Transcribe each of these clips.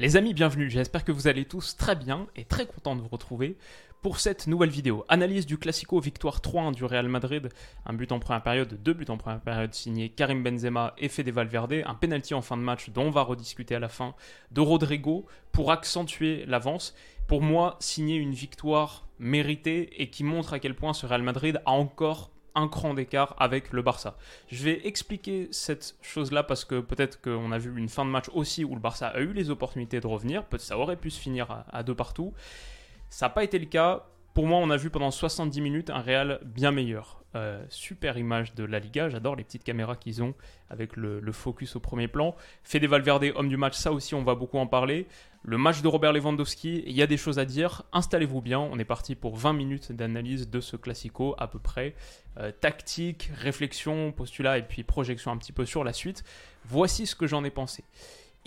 Les amis, bienvenue. J'espère que vous allez tous très bien et très content de vous retrouver pour cette nouvelle vidéo. Analyse du Classico victoire 3-1 du Real Madrid. Un but en première période, deux buts en première période signé Karim Benzema et Fede Valverde. Un penalty en fin de match dont on va rediscuter à la fin de Rodrigo pour accentuer l'avance. Pour moi, signer une victoire méritée et qui montre à quel point ce Real Madrid a encore un cran d'écart avec le Barça. Je vais expliquer cette chose-là parce que peut-être qu'on a vu une fin de match aussi où le Barça a eu les opportunités de revenir. Peut-être ça aurait pu se finir à, deux partout. Ça n'a pas été le cas. Pour moi, on a vu pendant 70 minutes un Real bien meilleur. Euh, super image de la Liga, j'adore les petites caméras qu'ils ont avec le, focus au premier plan. Fede Valverde, homme du match, ça aussi on va beaucoup en parler. Le match de Robert Lewandowski, il y a des choses à dire. Installez-vous bien, on est parti pour 20 minutes d'analyse de ce classico à peu près. Euh, tactique, réflexion, postulat et puis projection un petit peu sur la suite. Voici ce que j'en ai pensé.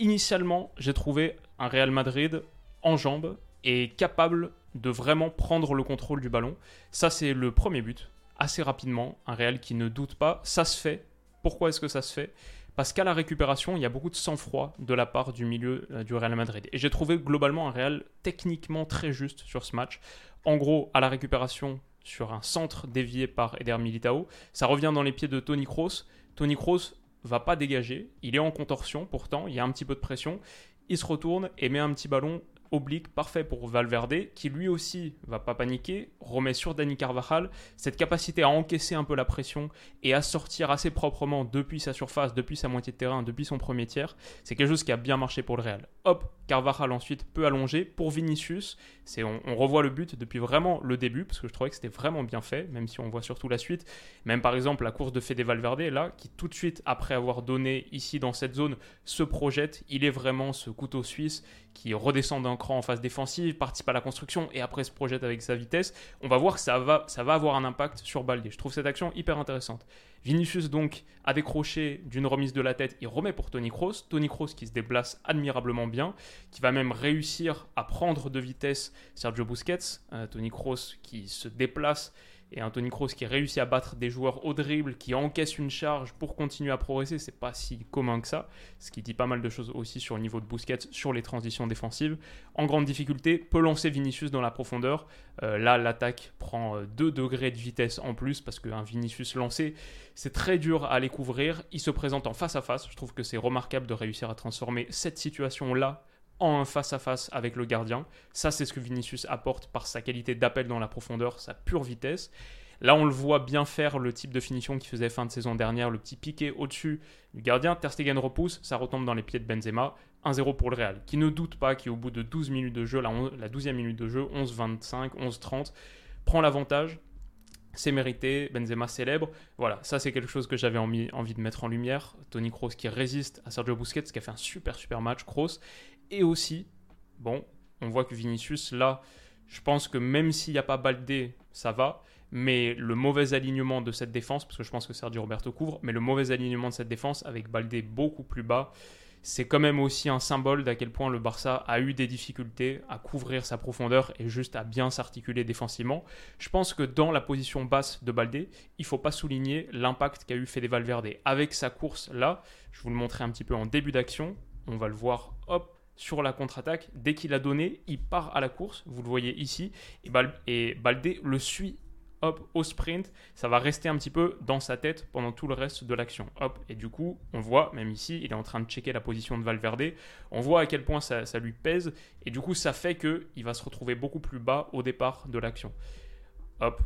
Initialement, j'ai trouvé un Real Madrid en jambes et capable de vraiment prendre le contrôle du ballon. Ça, c'est le premier but. Assez rapidement, un Real qui ne doute pas. Ça se fait. Pourquoi est-ce que ça se fait? Parce qu'à la récupération, il y a beaucoup de sang-froid de la part du milieu euh, du Real Madrid. Et j'ai trouvé globalement un Real techniquement très juste sur ce match. En gros, à la récupération, sur un centre dévié par Eder Militao, ça revient dans les pieds de Tony Kroos. Tony Kroos va pas dégager, il est en contorsion pourtant, il y a un petit peu de pression, il se retourne et met un petit ballon oblique parfait pour Valverde, qui lui aussi va pas paniquer, remet sur Dani Carvajal cette capacité à encaisser un peu la pression et à sortir assez proprement depuis sa surface, depuis sa moitié de terrain, depuis son premier tiers. C'est quelque chose qui a bien marché pour le Real. Hop, Carvajal ensuite peut allonger. Pour Vinicius, c'est on, on, revoit le but depuis vraiment le début, parce que je trouvais que c'était vraiment bien fait, même si on voit surtout la suite. Même par exemple la course de Fede Valverde, là, qui tout de suite, après avoir donné ici dans cette zone, se projette. Il est vraiment ce couteau suisse qui redescend d'un cran en phase défensive, participe à la construction et après se projette avec sa vitesse, on va voir que ça va, avoir un impact sur Balde. Je trouve cette action hyper intéressante. Vinicius donc a décroché d'une remise de la tête, il remet pour Tony Kroos. Tony Kroos qui se déplace admirablement bien, qui va même réussir à prendre de vitesse Sergio Busquets. Euh, Tony Kroos qui se déplace et Anthony Kroos qui réussit à battre des joueurs au dribble, qui encaisse une charge pour continuer à progresser, c'est pas si commun que ça, ce qui dit pas mal de choses aussi sur le niveau de Busquets, sur les transitions défensives. En grande difficulté, peut lancer Vinicius dans la profondeur. Euh, là, l'attaque prend 2 euh, degrés de vitesse en plus parce qu'un Vinicius lancé, c'est très dur à aller couvrir. Il se présente en face à face. Je trouve que c'est remarquable de réussir à transformer cette situation-là en face à face avec le gardien. Ça, c'est ce que Vinicius apporte par sa qualité d'appel dans la profondeur, sa pure vitesse. Là, on le voit bien faire le type de finition qu'il faisait fin de saison dernière, le petit piqué au-dessus du gardien. Ter Stegen repousse, ça retombe dans les pieds de Benzema. 1-0 pour le Real, qui ne doute pas, qui au bout de 12 minutes de jeu, la, 12e minute de jeu, 11-25, 11-30, prend l'avantage. C'est mérité, Benzema célèbre. Voilà, ça c'est quelque chose que j'avais envie, de mettre en lumière. Tony Kroos qui résiste à Sergio Busquets, qui a fait un super super match, Kroos. Et aussi, bon, on voit que Vinicius, là, je pense que même s'il n'y a pas Baldé, ça va. Mais le mauvais alignement de cette défense, parce que je pense que Sergio Roberto couvre, mais le mauvais alignement de cette défense avec Baldé beaucoup plus bas, c'est quand même aussi un symbole d'à quel point le Barça a eu des difficultés à couvrir sa profondeur et juste à bien s'articuler défensivement. Je pense que dans la position basse de Baldé, il faut pas souligner l'impact qu'a eu Fede Valverde avec sa course là. Je vous le montrer un petit peu en début d'action. On va le voir, hop, sur la contre-attaque. Dès qu'il a donné, il part à la course. Vous le voyez ici. Et, Bal et Baldé le suit hop, au sprint. Ça va rester un petit peu dans sa tête pendant tout le reste de l'action. Hop. Et du coup, on voit, même ici, il est en train de checker la position de Valverde. On voit à quel point ça, lui pèse. Et du coup, ça fait qu'il va se retrouver beaucoup plus bas au départ de l'action. Hop.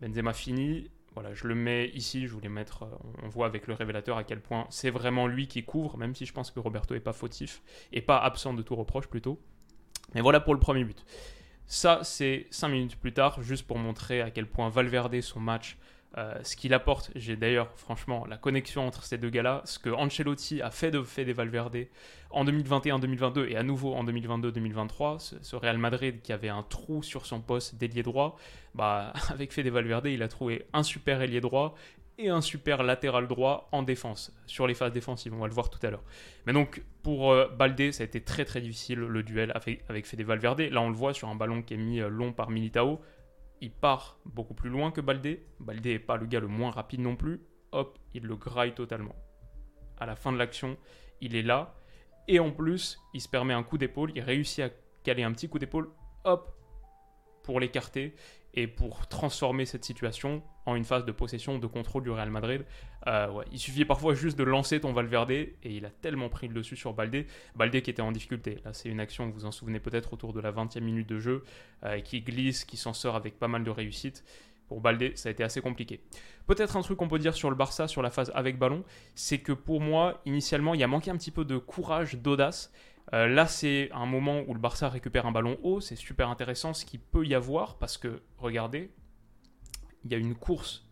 Benzema fini voilà, je le mets ici, je voulais mettre, euh, on voit avec le révélateur à quel point c'est vraiment lui qui couvre, même si je pense que Roberto est pas fautif, et pas absent de tout reproche plutôt. Mais voilà pour le premier but. Ça, c'est 5 minutes plus tard, juste pour montrer à quel point Valverde, son match, euh, ce qu'il apporte. J'ai d'ailleurs, franchement, la connexion entre ces deux gars-là, ce que Ancelotti a fait de Fede Valverde en 2021-2022 et à nouveau en 2022-2023, ce, Real Madrid qui avait un trou sur son poste d'ailier droit, bah, avec Fede Valverde, il a trouvé un super ailier droit et un super latéral droit en défense, sur les phases défensives, on va le voir tout à l'heure. Mais donc, pour euh, Balde, ça a été très très difficile le duel avec, avec Fede Valverde. Là, on le voit sur un ballon qui est mis euh, long par Militao il part beaucoup plus loin que Baldé. Baldé n'est pas le gars le moins rapide non plus. Hop, il le graille totalement. À la fin de l'action, il est là. Et en plus, il se permet un coup d'épaule. Il réussit à caler un petit coup d'épaule. Hop, pour l'écarter et pour transformer cette situation en une phase de possession, de contrôle du Real Madrid. Euh, il suffit parfois juste de lancer ton Valverde et il a tellement pris le dessus sur Baldé. Baldé qui était en difficulté. Là, c'est une action, vous vous en souvenez peut-être, autour de la 20e minute de jeu, euh, qui glisse, qui s'en sort avec pas mal de réussite. Pour Baldé, ça a été assez compliqué. Peut-être un truc qu'on peut dire sur le Barça, sur la phase avec ballon, c'est que pour moi, initialement, il y a manqué un petit peu de courage, d'audace. Euh, là, c'est un moment où le Barça récupère un ballon haut. C'est super intéressant ce qu'il peut y avoir parce que, regardez, il y a une course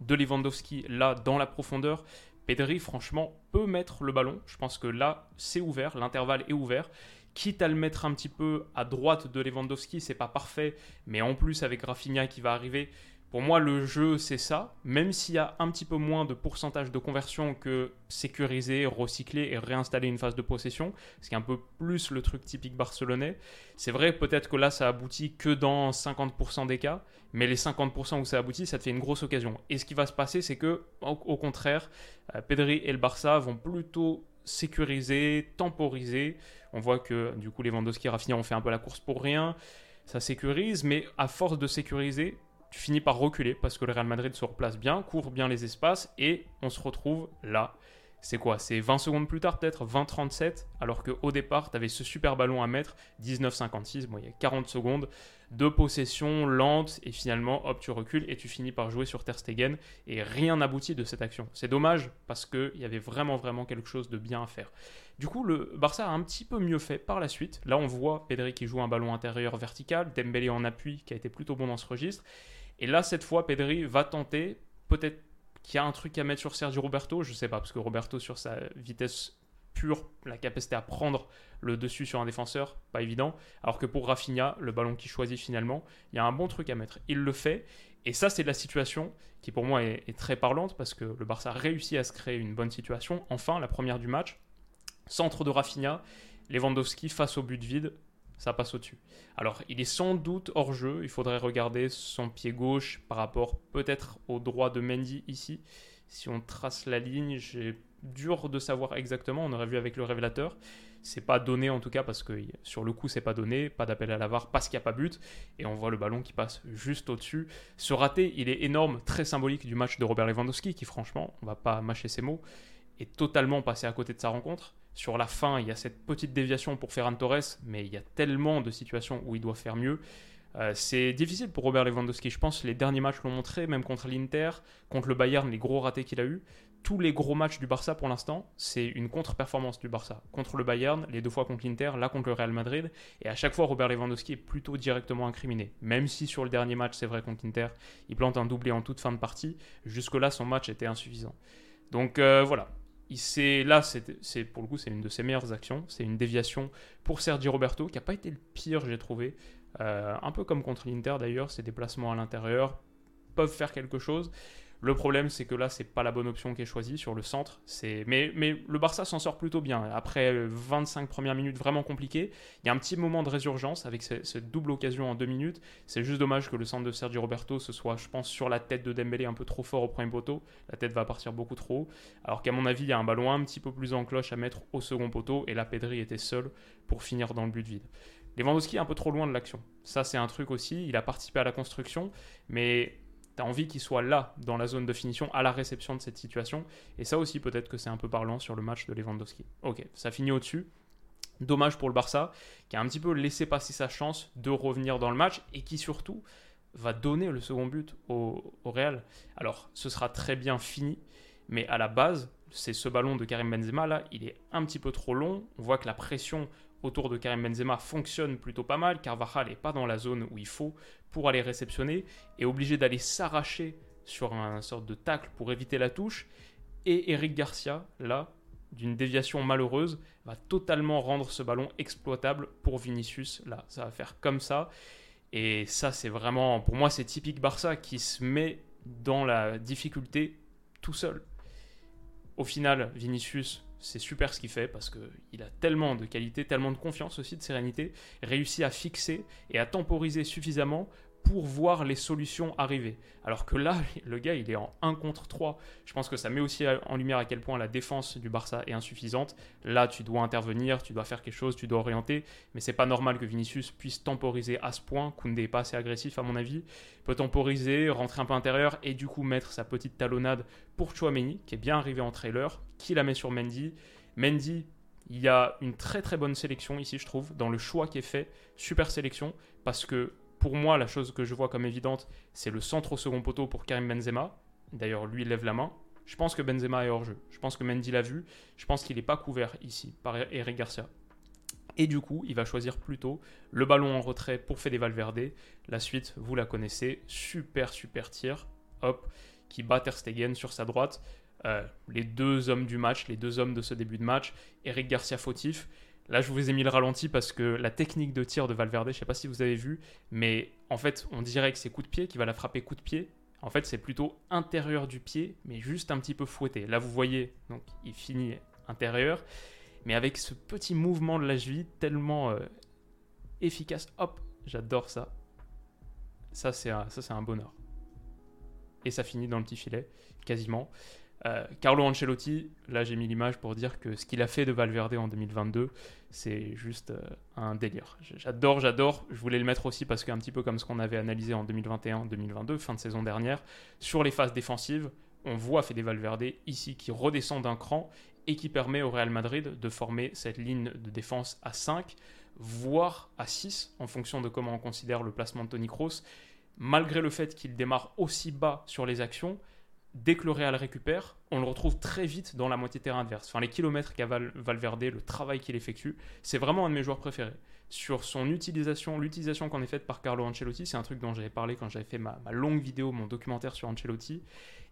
de Lewandowski là dans la profondeur. Pedri, franchement, peut mettre le ballon. Je pense que là, c'est ouvert, l'intervalle est ouvert. Quitte à le mettre un petit peu à droite de Lewandowski, c'est pas parfait, mais en plus avec Rafinha qui va arriver, pour moi, le jeu, c'est ça. Même s'il y a un petit peu moins de pourcentage de conversion que sécuriser, recycler et réinstaller une phase de possession, ce qui est un peu plus le truc typique barcelonais. C'est vrai, peut-être que là, ça aboutit que dans 50% des cas, mais les 50% où ça aboutit, ça te fait une grosse occasion. Et ce qui va se passer, c'est que, au, contraire, euh, Pedri et le Barça vont plutôt sécuriser, temporiser. On voit que, du coup, les Lewandowski et Rafinha ont fait un peu la course pour rien. Ça sécurise, mais à force de sécuriser, tu finis par reculer parce que le Real Madrid se replace bien, court bien les espaces et on se retrouve là. C'est quoi? C'est 20 secondes plus tard peut-être? 20-37 alors qu'au départ tu avais ce super ballon à mettre 19-56, bon il y a 40 secondes de possession lente et finalement hop tu recules et tu finis par jouer sur Ter Stegen et rien n'aboutit de cette action. C'est dommage parce qu'il y avait vraiment vraiment quelque chose de bien à faire. Du coup le Barça a un petit peu mieux fait par la suite. Là on voit Pedri qui joue un ballon intérieur vertical, Dembélé en appui qui a été plutôt bon dans ce registre et là, cette fois, Pedri va tenter, peut-être qu'il y a un truc à mettre sur Sergio Roberto, je sais pas, parce que Roberto, sur sa vitesse pure, la capacité à prendre le dessus sur un défenseur, pas évident. Alors que pour Rafinha, le ballon qu'il choisit finalement, il y a un bon truc à mettre. Il le fait, et ça, c'est la situation qui pour moi est, est, très parlante, parce que le Barça réussit à se créer une bonne situation. Enfin, la première du match, centre de Rafinha, Lewandowski face au but vide, ça passe au-dessus. Alors, il est sans doute hors jeu. Il faudrait regarder son pied gauche par rapport peut-être au droit de Mendy ici. Si on trace la ligne, j'ai dur de savoir exactement. On aurait vu avec le révélateur. C'est pas donné en tout cas parce que sur le coup c'est pas donné, pas d'appel à la parce qu'il n'y a pas but et on voit le ballon qui passe juste au-dessus. Ce raté, il est énorme, très symbolique du match de Robert Lewandowski qui franchement, on va pas mâcher ses mots, est totalement passé à côté de sa rencontre. Sur la fin, il y a cette petite déviation pour Ferran Torres, mais il y a tellement de situations où il doit faire mieux. Euh, c'est difficile pour Robert Lewandowski. Je pense les derniers matchs l'ont montré, même contre l'Inter, contre le Bayern, les gros ratés qu'il a eu. Tous les gros matchs du Barça pour l'instant, c'est une contre-performance du Barça. Contre le Bayern, les deux fois contre l'Inter, là contre le Real Madrid. Et à chaque fois, Robert Lewandowski est plutôt directement incriminé. Même si sur le dernier match, c'est vrai contre l'Inter, il plante un doublé en toute fin de partie. Jusque-là, son match était insuffisant. Donc euh, voilà, il là, c'est pour le coup, c'est une de ses meilleures actions. C'est une déviation pour Sergio Roberto, qui n'a pas été le pire, j'ai trouvé. Euh, un peu comme contre l'Inter d'ailleurs, ses déplacements à l'intérieur peuvent faire quelque chose. Le problème, c'est que là, c'est pas la bonne option qui est choisie sur le centre. Mais, le Barça s'en sort plutôt bien. Après 25 premières minutes vraiment compliquées, il y a un petit moment de résurgence avec cette double occasion en deux minutes. C'est juste dommage que le centre de Sergio Roberto se soit, je pense, sur la tête de Dembélé un peu trop fort au premier poteau. La tête va partir beaucoup trop. Alors qu'à mon avis, il y a un ballon un petit peu plus en cloche à mettre au second poteau et la Pedri était seul pour finir dans le but vide. Lewandowski est un peu trop loin de l'action. Ça, c'est un truc aussi. Il a participé à la construction, mais envie qu'il soit là, dans la zone de finition, à la réception de cette situation. Et ça aussi, peut-être que c'est un peu parlant sur le match de Lewandowski. Ok, ça finit au-dessus. Dommage pour le Barça, qui a un petit peu laissé passer sa chance de revenir dans le match et qui surtout va donner le second but au Real. Alors, ce sera très bien fini, mais à la base, c'est ce ballon de Karim Benzema là, il est un petit peu trop long. On voit que la pression autour de Karim Benzema fonctionne plutôt pas mal. Carvajal n'est pas dans la zone où il faut pour aller réceptionner, est obligé d'aller s'arracher sur un sorte de tacle pour éviter la touche. Et Eric Garcia, là, d'une déviation malheureuse, va totalement rendre ce ballon exploitable pour Vinicius. Là, ça va faire comme ça. Et ça, c'est vraiment, pour moi, c'est typique Barça qui se met dans la difficulté tout seul. Au final, Vinicius, c'est super ce qu'il fait parce qu'il a tellement de qualité, tellement de confiance aussi, de sérénité, réussit à fixer et à temporiser suffisamment pour voir les solutions arriver. Alors que là, le gars, il est en 1 contre 3. Je pense que ça met aussi en lumière à quel point la défense du Barça est insuffisante. Là, tu dois intervenir, tu dois faire quelque chose, tu dois orienter. Mais c'est pas normal que Vinicius puisse temporiser à ce point. Koundé n'est pas assez agressif, à mon avis. Peut temporiser, rentrer un peu intérieur et du coup mettre sa petite talonnade pour Chouameni, qui est bien arrivé en trailer, qui la met sur Mendy. Mendy, il y a une très très bonne sélection ici, je trouve, dans le choix qui est fait. Super sélection, parce que pour moi, la chose que je vois comme évidente, c'est le centre au second poteau pour Karim Benzema. D'ailleurs, lui lève la main. Je pense que Benzema est hors jeu. Je pense que Mendy l'a vu. Je pense qu'il n'est pas couvert ici par Eric Garcia. Et du coup, il va choisir plutôt le ballon en retrait pour Fede Valverde. La suite, vous la connaissez. Super, super tir. Hop, qui bat Ter Stegen sur sa droite. Euh, les deux hommes du match, les deux hommes de ce début de match. Eric Garcia fautif. Là, je vous ai mis le ralenti parce que la technique de tir de Valverde, je ne sais pas si vous avez vu, mais en fait, on dirait que c'est coup de pied, qui va la frapper coup de pied. En fait, c'est plutôt intérieur du pied, mais juste un petit peu fouetté. Là, vous voyez, donc il finit intérieur, mais avec ce petit mouvement de la cheville tellement euh, efficace. Hop, j'adore ça. Ça, c'est un, ça, c'est un bonheur. Et ça finit dans le petit filet, quasiment. Euh, Carlo Ancelotti, là j'ai mis l'image pour dire que ce qu'il a fait de Valverde en 2022, c'est juste euh, un délire. J'adore, j'adore. Je voulais le mettre aussi parce qu'un petit peu comme ce qu'on avait analysé en 2021-2022, fin de saison dernière, sur les phases défensives, on voit Fede Valverde ici qui redescend d'un cran et qui permet au Real Madrid de former cette ligne de défense à 5, voire à 6 en fonction de comment on considère le placement de Tony Kroos, malgré le fait qu'il démarre aussi bas sur les actions dès que le Real récupère, on le retrouve très vite dans la moitié terrain adverse. Enfin, les kilomètres qu'a Valverde, le travail qu'il effectue, c'est vraiment un de mes joueurs préférés. Sur son utilisation, l'utilisation qu'on est faite par Carlo Ancelotti, c'est un truc dont j'avais parlé quand j'avais fait ma, longue vidéo, mon documentaire sur Ancelotti.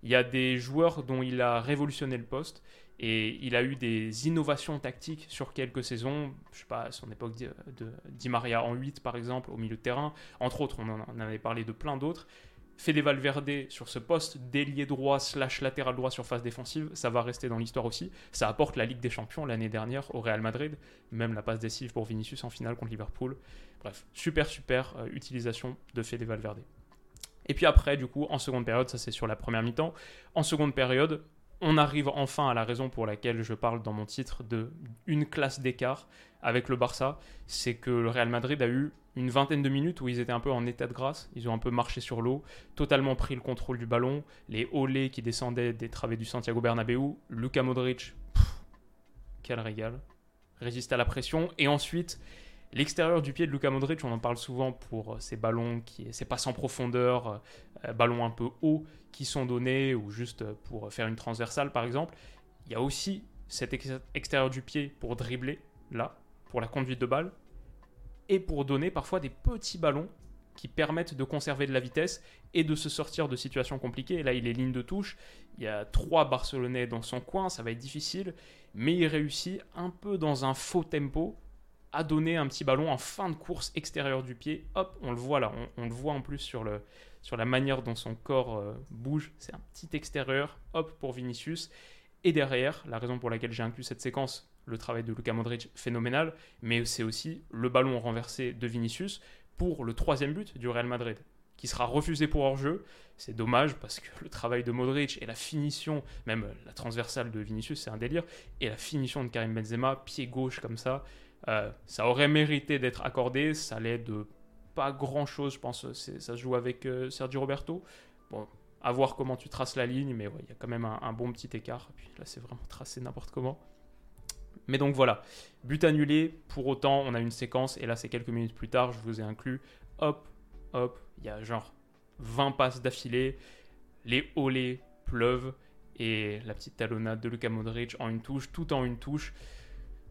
Il y a des joueurs dont il a révolutionné le poste et il a eu des innovations tactiques sur quelques saisons. Je sais pas, à son époque de Di Maria en 8 par exemple, au milieu de terrain. Entre autres, on en avait parlé de plein d'autres. Fede Valverde sur ce poste d'ailier droit slash latéral droit sur phase défensive, ça va rester dans l'histoire aussi. Ça apporte la Ligue des Champions l'année dernière au Real Madrid, même la passe décisive pour Vinicius en finale contre Liverpool. Bref, super super euh, utilisation de Fede Valverde. Et puis après, du coup, en seconde période, ça c'est sur la première mi-temps, en seconde période, on arrive enfin à la raison pour laquelle je parle dans mon titre de une classe d'écart avec le Barça, c'est que le Real Madrid a eu une vingtaine de minutes où ils étaient un peu en état de grâce. Ils ont un peu marché sur l'eau, totalement pris le contrôle du ballon. Les olés qui descendaient des travées du Santiago Bernabéu. Luka Modric, quel régal. Résiste à la pression. Et ensuite, l'extérieur du pied de Luka Modric, on en parle souvent pour ces ballons, qui, ces passes en profondeur, euh, ballons un peu hauts qui sont donnés, ou juste pour faire une transversale par exemple. Il y a aussi cet extérieur du pied pour dribbler, là, pour la conduite de balle et pour donner parfois des petits ballons qui permettent de conserver de la vitesse et de se sortir de situations compliquées. là, il est ligne de touche. Il y a trois Barcelonais dans son coin, ça va être difficile, mais il réussit un peu dans un faux tempo à donner un petit ballon en fin de course extérieure du pied. Hop, on le voit là, on, le voit en plus sur, la manière dont son corps euh, bouge. C'est un petit extérieur, hop, pour Vinicius. Et derrière, la raison pour laquelle j'ai inclus cette séquence, le travail de Luka Modric phénoménal, mais c'est aussi le ballon renversé de Vinicius pour le troisième but du Real Madrid, qui sera refusé pour hors-jeu. C'est dommage parce que le travail de Modric et la finition, même la transversale de Vinicius, c'est un délire, et la finition de Karim Benzema, pied gauche comme ça, euh, ça aurait mérité d'être accordé. Ça allait de pas grand-chose, je pense. Ça se joue avec euh, Sergio Roberto. Bon, à voir comment tu traces la ligne, mais il y a quand même un, un bon petit écart. puis là, c'est vraiment tracé n'importe comment. Mais donc voilà, but annulé, pour autant on a une séquence, et là c'est quelques minutes plus tard, je vous ai inclus, hop, hop, il y a genre 20 passes d'affilée, les olés pleuvent, et la petite talonnade de Luka Modric en une touche, tout en une touche.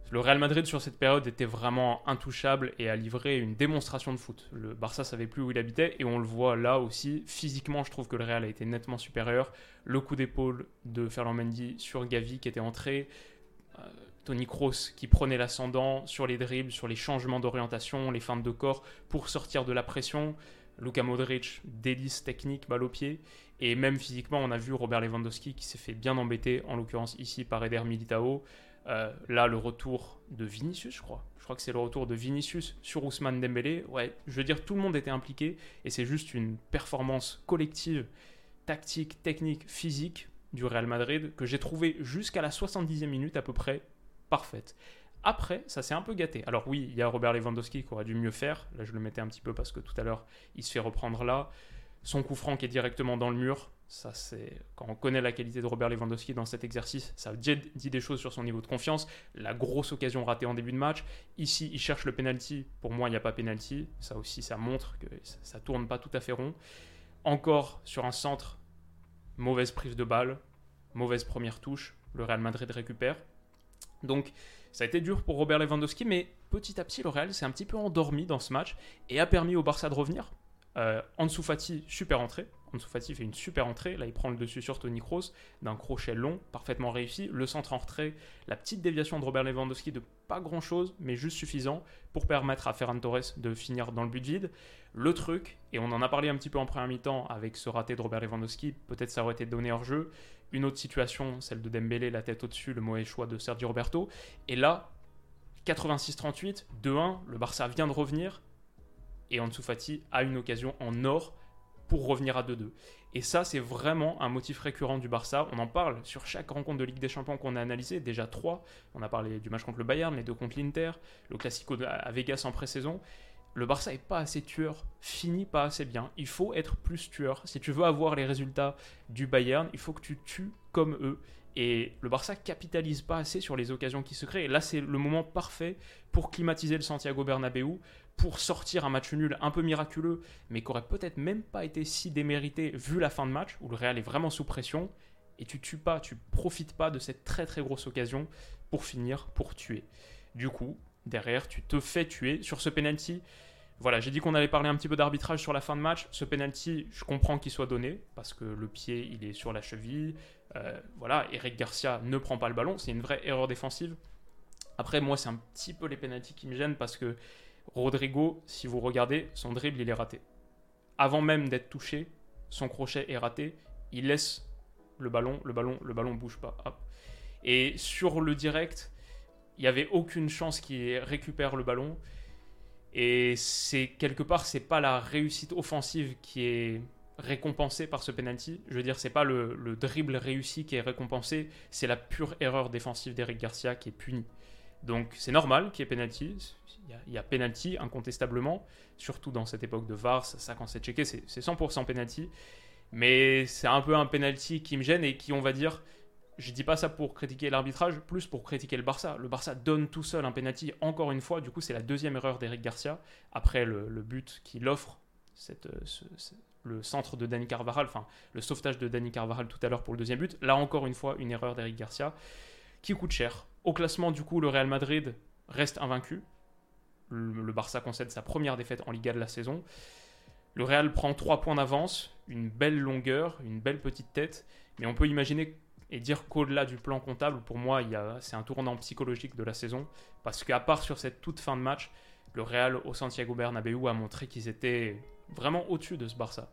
Le Real Madrid sur cette période était vraiment intouchable et a livré une démonstration de foot. Le Barça savait plus où il habitait et on le voit là aussi. Physiquement, je trouve que le Real a été nettement supérieur. Le coup d'épaule de Ferland Mendy sur Gavi qui était entré. Euh, Tony Kroos qui prenait l'ascendant sur les dribbles, sur les changements d'orientation, les feintes de corps pour sortir de la pression. Luka Modric, délice technique, balle au pied. Et même physiquement, on a vu Robert Lewandowski qui s'est fait bien embêter, en l'occurrence ici par Eder Militao. Euh, là, le retour de Vinicius, je crois. Je crois que c'est le retour de Vinicius sur Ousmane Dembélé. Ouais, je veux dire, tout le monde était impliqué et c'est juste une performance collective, tactique, technique, physique du Real Madrid que j'ai trouvé jusqu'à la 70e minute à peu près parfaite. Après, ça s'est un peu gâté. Alors oui, il y a Robert Lewandowski qui aurait dû mieux faire. Là, je le mettais un petit peu parce que tout à l'heure, il se fait reprendre là. Son coup franc qui est directement dans le mur, ça, c'est quand on connaît la qualité de Robert Lewandowski dans cet exercice, ça dit des choses sur son niveau de confiance. La grosse occasion ratée en début de match. Ici, il cherche le penalty. Pour moi, il n'y a pas penalty. Ça aussi, ça montre que ça, ne tourne pas tout à fait rond. Encore sur un centre, mauvaise prise de balle, mauvaise première touche. Le Real Madrid récupère. Donc, ça a été dur pour Robert Lewandowski, mais petit à petit, le Real s'est un petit peu endormi dans ce match et a permis au Barça de revenir. Euh, Ansu Fati, super entrée. Ansu Fati fait une super entrée. Là, il prend le dessus sur Tony Kroos d'un crochet long, parfaitement réussi. Le centre en retrait, la petite déviation de Robert Lewandowski de pas grand chose, mais juste suffisant pour permettre à Ferran Torres de finir dans le but vide. Le truc, et on en a parlé un petit peu en première mi-temps avec ce raté de Robert Lewandowski, peut-être ça aurait été donné hors jeu. Une autre situation, celle de Dembélé, la tête au-dessus, le mauvais choix de Sergio Roberto. Et là, 86-38, 2-1, le Barça vient de revenir et Ansu Fati a une occasion en or pour revenir à 2-2. Et ça, c'est vraiment un motif récurrent du Barça. On en parle sur chaque rencontre de Ligue des Champions qu'on a analysé, déjà trois. On a parlé du match contre le Bayern, les deux contre l'Inter, le Classico à Vegas en pré-saison. Le Barça est pas assez tueur, finit pas assez bien. Il faut être plus tueur. Si tu veux avoir les résultats du Bayern, il faut que tu tues comme eux. Et le Barça capitalise pas assez sur les occasions qui se créent. Et là, c'est le moment parfait pour climatiser le Santiago Bernabéu, pour sortir un match nul un peu miraculeux, mais qui aurait peut-être même pas été si démérité vu la fin de match, où le Real est vraiment sous pression, et tu tues pas, tu profites pas de cette très très grosse occasion pour finir, pour tuer. Du coup, derrière, tu te fais tuer sur ce penalty. Voilà, j'ai dit qu'on allait parler un petit peu d'arbitrage sur la fin de match. Ce penalty, je comprends qu'il soit donné parce que le pied, il est sur la cheville. Euh, voilà, Eric Garcia ne prend pas le ballon, c'est une vraie erreur défensive. Après, moi, c'est un petit peu les pénalties qui me gênent parce que Rodrigo, si vous regardez, son dribble, il est raté. Avant même d'être touché, son crochet est raté. Il laisse le ballon, le ballon, le ballon bouge pas. Et sur le direct, il n'y avait aucune chance qu'il récupère le ballon. Et c'est quelque part, c'est pas la réussite offensive qui est récompensée par ce penalty. Je veux dire, c'est pas le, le, dribble réussi qui est récompensé, c'est la pure erreur défensive d'Eric Garcia qui est punie. Donc c'est normal qu'il y ait penalty. Il y, a, penalty incontestablement, surtout dans cette époque de VAR, ça quand c'est checké, c'est 100% penalty. Mais c'est un peu un penalty qui me gêne et qui, on va dire, je dis pas ça pour critiquer l'arbitrage, plus pour critiquer le Barça. Le Barça donne tout seul un penalty encore une fois. Du coup, c'est la deuxième erreur d'Eric Garcia après le, but qu'il offre, cette, le centre de Dani Carvajal, enfin le sauvetage de Dani Carvajal tout à l'heure pour le deuxième but. Là encore une fois, une erreur d'Eric Garcia qui coûte cher. Au classement, du coup, le Real Madrid reste invaincu. Le, Barça concède sa première défaite en Liga de la saison. Le Real prend 3 points d'avance, une belle longueur, une belle petite tête, mais on peut imaginer et dire qu'au-delà du plan comptable, pour moi, c'est un tournant psychologique de la saison, parce qu'à part sur cette toute fin de match, le Real au Santiago Bernabéu a montré qu'ils étaient vraiment au-dessus de ce Barça.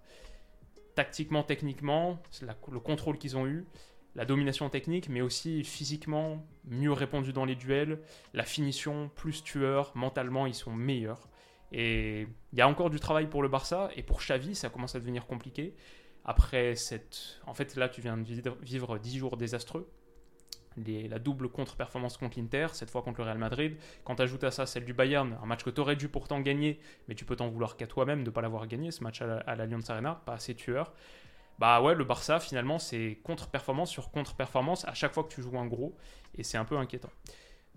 Tactiquement, techniquement, le contrôle qu'ils ont eu, la domination technique, mais aussi physiquement mieux répondu dans les duels, la finition plus tueur, mentalement ils sont meilleurs. Et il y a encore du travail pour le Barça, et pour Xavi ça commence à devenir compliqué. Après cette... En fait là tu viens de vivre 10 jours désastreux, la double contre-performance contre l'Inter, cette fois contre le Real Madrid. Quand tu ajoutes à ça celle du Bayern, un match que tu aurais dû pourtant gagner, mais tu peux t'en vouloir qu'à toi-même de ne pas l'avoir gagné, ce match à l'Allianz Arena, pas assez tueur. Bah ouais, le Barça, finalement, c'est contre-performance sur contre-performance à chaque fois que tu joues un gros, et c'est un peu inquiétant.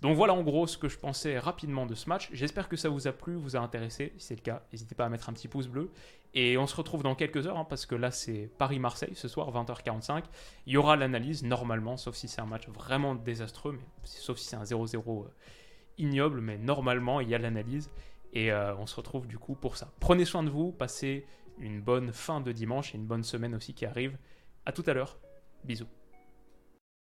Donc voilà en gros ce que je pensais rapidement de ce match. J'espère que ça vous a plu, vous a intéressé. Si c'est le cas, n'hésitez pas à mettre un petit pouce bleu. Et on se retrouve dans quelques heures, hein, parce que là c'est Paris-Marseille ce soir, 20h45. Il y aura l'analyse normalement, sauf si c'est un match vraiment désastreux, mais sauf si c'est un 0-0 euh, ignoble, mais normalement, il y a l'analyse. Et euh, on se retrouve du coup pour ça. Prenez soin de vous, passez une bonne fin de dimanche et une bonne semaine aussi qui arrive. À tout à l'heure. Bisous.